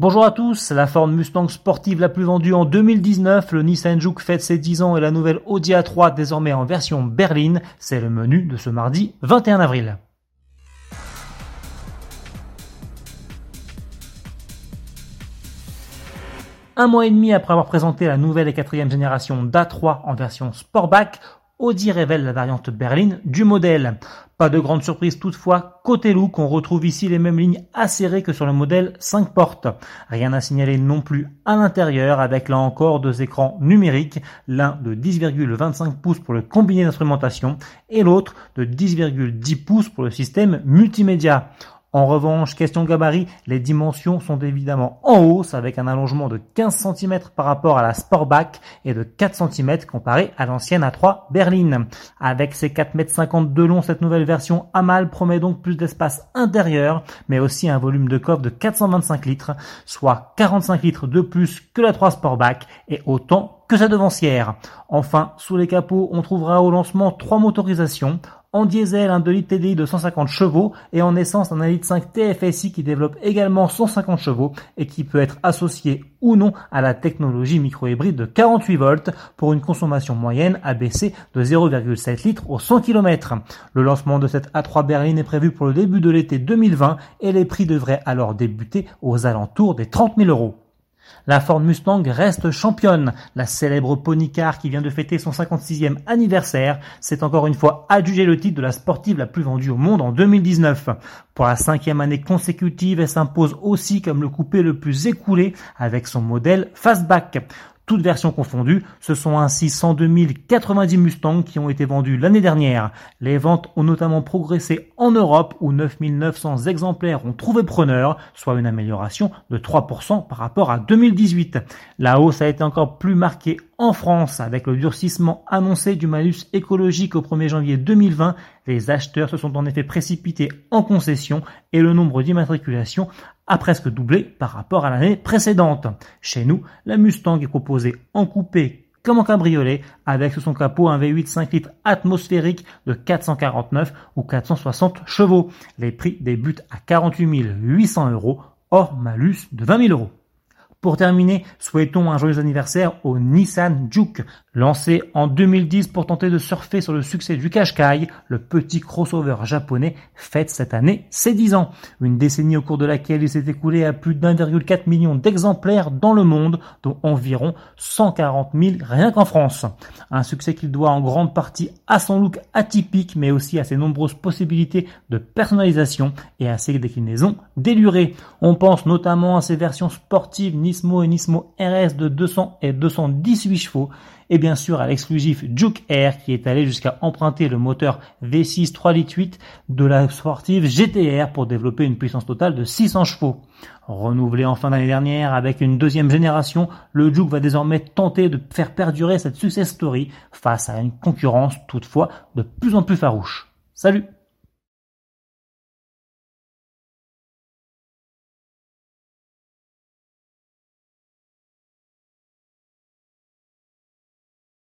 Bonjour à tous, la Ford Mustang sportive la plus vendue en 2019, le Nissan Juke fête ses 10 ans et la nouvelle Audi A3 désormais en version berline, c'est le menu de ce mardi 21 avril. Un mois et demi après avoir présenté la nouvelle et quatrième génération d'A3 en version Sportback, Audi révèle la variante berline du modèle. Pas de grande surprise toutefois, côté look, on retrouve ici les mêmes lignes acérées que sur le modèle 5 portes. Rien à signaler non plus à l'intérieur avec là encore deux écrans numériques, l'un de 10,25 pouces pour le combiné d'instrumentation et l'autre de 10,10 pouces pour le système multimédia. En revanche, question gabarit, les dimensions sont évidemment en hausse avec un allongement de 15 cm par rapport à la Sportback et de 4 cm comparé à l'ancienne A3 berline. Avec ses 4,50 m de long, cette nouvelle version Amal promet donc plus d'espace intérieur, mais aussi un volume de coffre de 425 litres, soit 45 litres de plus que la 3 Sportback et autant que sa devancière. Enfin, sous les capots, on trouvera au lancement trois motorisations en diesel, un 2 litres TDI de 150 chevaux et en essence, un 1 litre 5 TFSI qui développe également 150 chevaux et qui peut être associé ou non à la technologie microhybride de 48 volts pour une consommation moyenne abaissée de 0,7 litres au 100 km. Le lancement de cette A3 berline est prévu pour le début de l'été 2020 et les prix devraient alors débuter aux alentours des 30 000 euros. La Ford Mustang reste championne. La célèbre pony car qui vient de fêter son 56e anniversaire s'est encore une fois adjugé le titre de la sportive la plus vendue au monde en 2019. Pour la cinquième année consécutive, elle s'impose aussi comme le coupé le plus écoulé avec son modèle Fastback toutes versions confondues. Ce sont ainsi 102 090 Mustangs qui ont été vendus l'année dernière. Les ventes ont notamment progressé en Europe où 9 900 exemplaires ont trouvé preneur, soit une amélioration de 3% par rapport à 2018. La hausse a été encore plus marquée en France, avec le durcissement annoncé du malus écologique au 1er janvier 2020, les acheteurs se sont en effet précipités en concession et le nombre d'immatriculations a presque doublé par rapport à l'année précédente. Chez nous, la Mustang est proposée en coupé comme en cabriolet, avec sous son capot un V8 5 litres atmosphérique de 449 ou 460 chevaux. Les prix débutent à 48 800 euros hors malus de 20 000 euros. Pour terminer, souhaitons un joyeux anniversaire au Nissan Juke. Lancé en 2010 pour tenter de surfer sur le succès du Qashqai, le petit crossover japonais fête cette année ses 10 ans. Une décennie au cours de laquelle il s'est écoulé à plus d'1,4 million d'exemplaires dans le monde, dont environ 140 000 rien qu'en France. Un succès qu'il doit en grande partie à son look atypique, mais aussi à ses nombreuses possibilités de personnalisation et à ses déclinaisons délurées. On pense notamment à ses versions sportives Nismo et Nismo RS de 200 et 218 chevaux, et bien sûr à l'exclusif Juke Air qui est allé jusqu'à emprunter le moteur V6 3 litres 8 de la sportive GTR pour développer une puissance totale de 600 chevaux. Renouvelé en fin d'année dernière avec une deuxième génération, le Juke va désormais tenter de faire perdurer cette success story face à une concurrence toutefois de plus en plus farouche. Salut